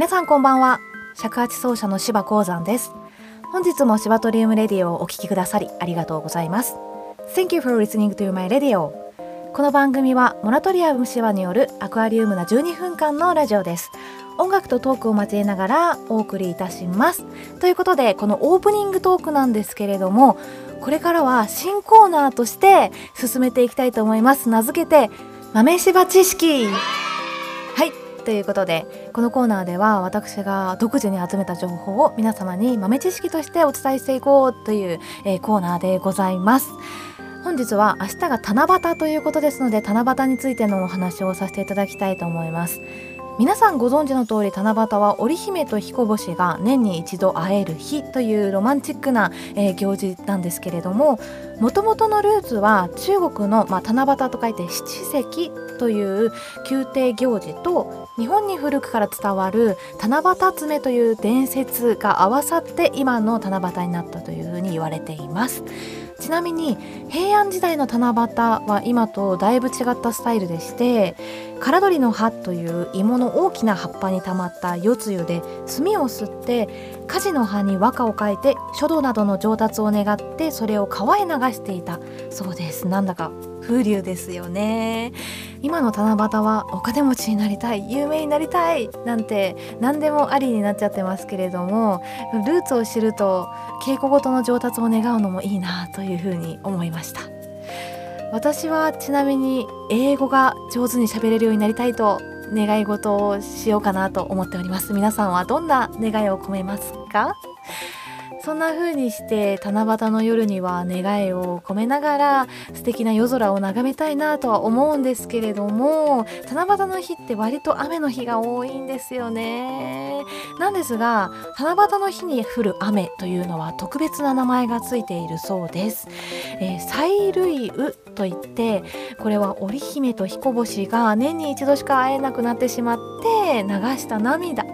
皆さんこんばんは。尺八奏者の芝鉱山です。本日もシバトリウムレディオをお聞きくださりありがとうございます。Thank you for listening to my radio この番組はモラトリアムシバによるアクアリウムな12分間のラジオです。音楽とトークを交えながらお送りいたします。ということでこのオープニングトークなんですけれどもこれからは新コーナーとして進めていきたいと思います。名付けて豆柴知識。ということでこのコーナーでは私が独自に集めた情報を皆様に豆知識としてお伝えしていこうという、えー、コーナーでございます。本日は明日が七夕ということですので七夕についてのお話をさせていただきたいと思います。皆さんご存知の通り七夕は織姫と彦星が年に一度会える日というロマンチックな、えー、行事なんですけれどももともとのルーツは中国の、まあ、七夕と書いて七夕。という宮廷行事と日本に古くから伝わる七夕爪という伝説が合わさって今の七夕になったというふうに言われています。ちなみに平安時代の七夕は今とだいぶ違ったスタイルでして唐取の葉という芋の大きな葉っぱにたまった夜露で炭を吸って火事の葉に和歌を書いて書道などの上達を願ってそれを川へ流していたそうですなんだか風流ですよね今の七夕はお金持ちになりたい有名になりたいなんて何でもありになっちゃってますけれどもルーツを知ると稽古ごとの上達を願うのもいいなというふうに思いました。私はちなみに英語が上手に喋れるようになりたいと願い事をしようかなと思っております。皆さんはどんな願いを込めますか？そんな風にして七夕の夜には願いを込めながら素敵な夜空を眺めたいなとは思うんですけれども七夕の日って割と雨の日が多いんですよね。なんですが七夕の日に降る雨というのは特別な名前がついているそうです、えー、催涙雨といってこれは織姫と彦星が年に一度しか会えなくなってしまって流した涙。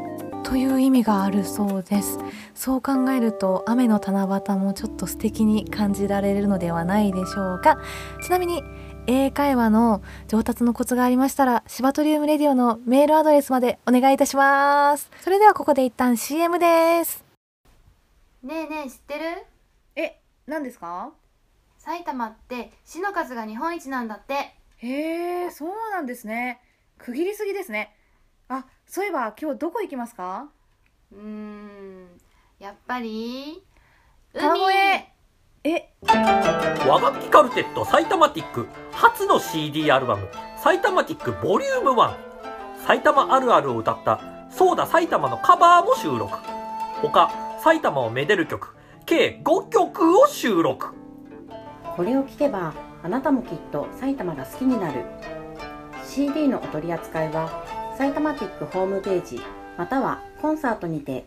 という意味があるそうです。そう考えると雨の七夕もちょっと素敵に感じられるのではないでしょうか。ちなみに英会話の上達のコツがありましたらシバトリウムレディオのメールアドレスまでお願いいたします。それではここで一旦 CM です。ねえねえ知ってる？え何ですか？埼玉って市の数が日本一なんだって。へえそうなんですね。区切りすぎですね。あそういえば今日どこ行きますか？うーんやっぱり海。へえ？和楽器カルテットサイタマティック。初の CD アルバム。サイタマティックボリューム1埼玉あるあるを歌ったソーダ埼玉のカバーも収録。他埼玉をめでる曲。計5曲を収録。これを聴けばあなたもきっと埼玉が好きになる。CD のお取り扱いは埼玉テックホームページまたはコンサートにて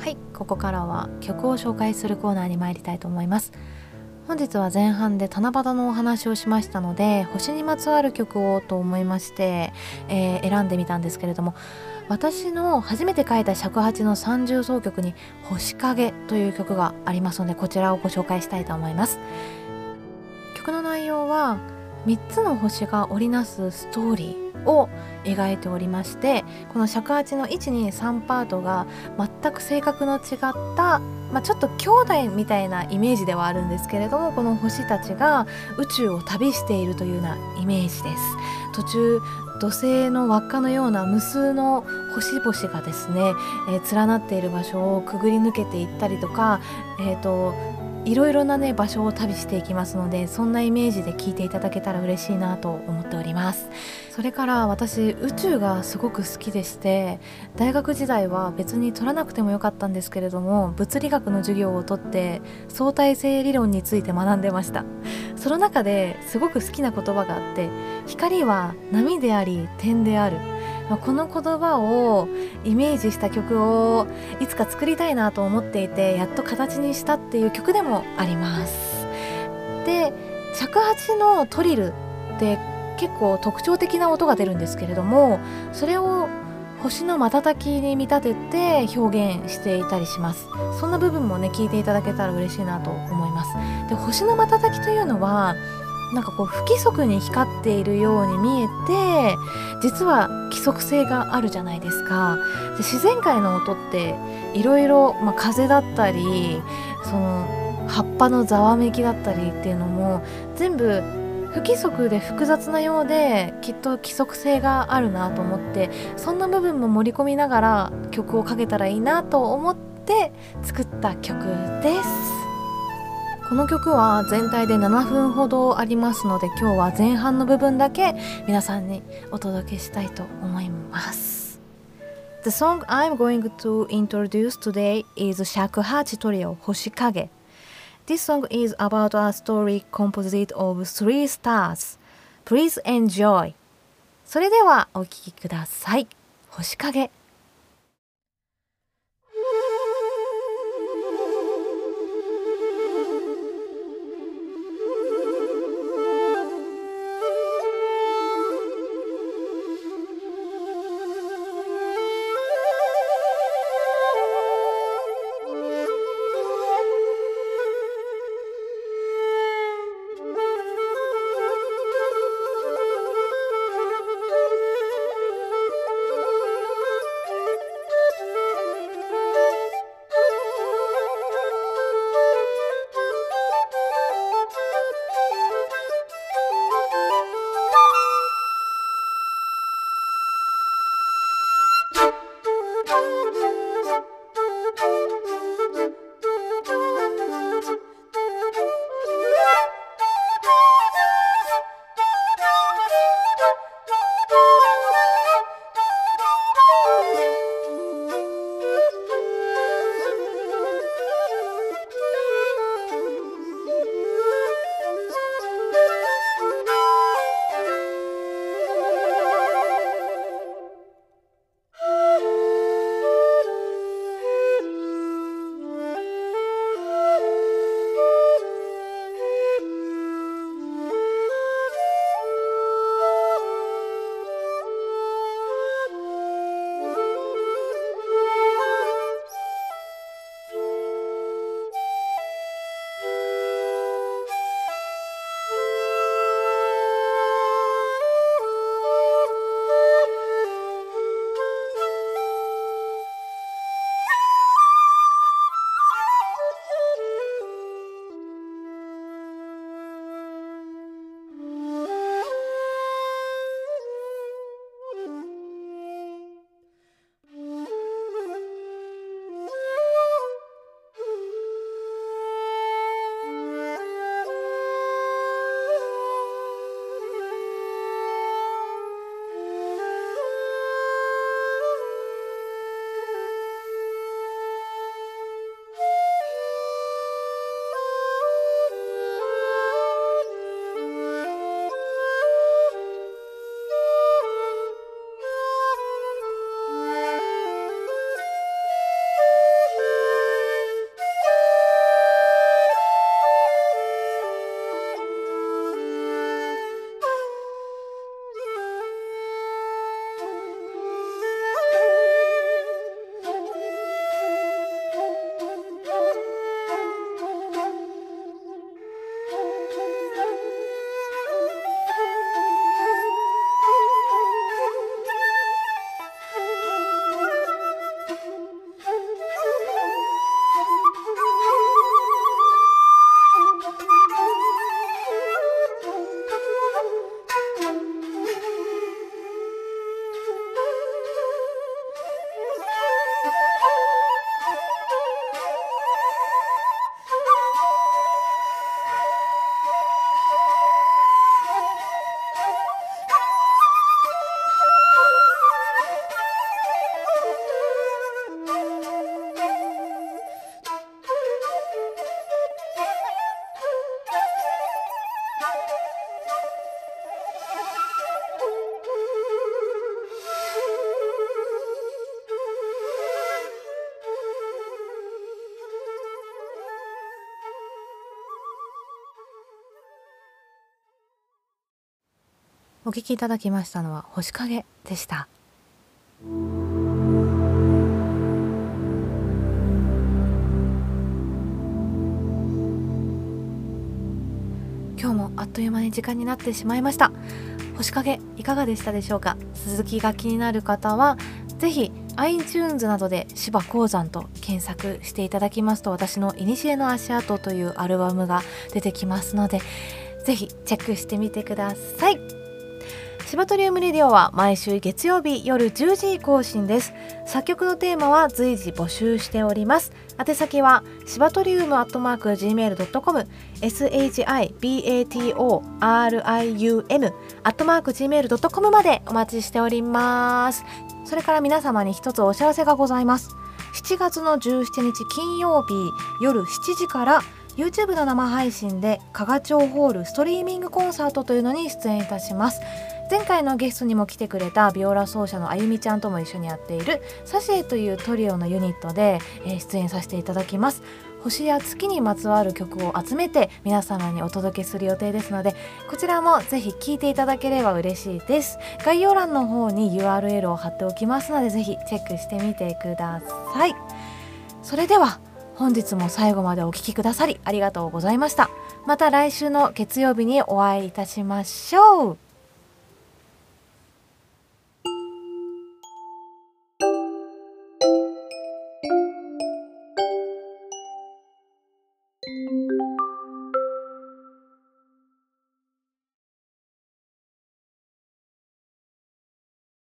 はいここからは曲を紹介するコーナーに参りたいと思います。本日は前半で七夕のお話をしましたので星にまつわる曲をと思いまして、えー、選んでみたんですけれども私の初めて書いた尺八の三重奏曲に「星影」という曲がありますのでこちらをご紹介したいと思います。曲の内容は3つの星が織りなすストーリー。を描いておりましてこの尺八の123パートが全く性格の違った、まあ、ちょっと兄弟みたいなイメージではあるんですけれどもこの星たちが宇宙を旅しているというようなイメージです。途中土星の輪っかのような無数の星々がですね、えー、連なっている場所をくぐり抜けていったりとか、えーといろいろなね場所を旅していきますのでそんなイメージで聞いていただけたら嬉しいなと思っております。それから私宇宙がすごく好きでして大学時代は別に取らなくてもよかったんですけれども物理学の授業をとって相対性理論について学んでました。その中ですごく好きな言葉があって光は波であり点である。この言葉をイメージした曲をいつか作りたいなと思っていてやっと形にしたっていう曲でもあります。で尺八のトリルって結構特徴的な音が出るんですけれどもそれを星の瞬きに見立てて表現していたりします。そんな部分もね聞いていただけたら嬉しいなと思います。で星の瞬きというのはなんかこう不規則に光っているように見えて実は規則性があるじゃないですか。で自然界の音っていろいろ風だったりその葉っぱのざわめきだったりっていうのも全部不規則で複雑なようできっと規則性があるなと思ってそんな部分も盛り込みながら曲をかけたらいいなと思って作った曲です。この曲は全体で7分ほどありますので今日は前半の部分だけ皆さんにお届けしたいと思います The song I'm going to introduce today is 尺八トリオ星影 This song is about a story composite of three stars. Please enjoy. それではお聴きください。星影。お聴きいただきましたのは星影でした。今日もあっという間に時間になってしまいました。星影いかがでしたでしょうか？続きが気になる方はぜひ iTunes などで芝鉱山と検索していただきますと私の「古の足跡」というアルバムが出てきますのでぜひチェックしてみてください。シバトリウムレディオは毎週月曜日夜10時更新です。作曲のテーマは随時募集しております。宛先はシバトリウムアットマーク Gmail.com shibatorium アットマーク Gmail.com までお待ちしております。それから皆様に一つお知らせがございます。7月の17日金曜日夜7時から YouTube の生配信で加賀町ホールストリーミングコンサートというのに出演いたします。前回のゲストにも来てくれたビオラ奏者のあゆみちゃんとも一緒にやっているサシエというトリオのユニットで、え、出演させていただきます。星や月にまつわる曲を集めて皆様にお届けする予定ですのでこちらもぜひ聴いていただければ嬉しいです。概要欄の方に URL を貼っておきますのでぜひチェックしてみてください。それでは本日も最後までお聴きくださりありがとうございました。また来週の月曜日にお会いいたしましょう。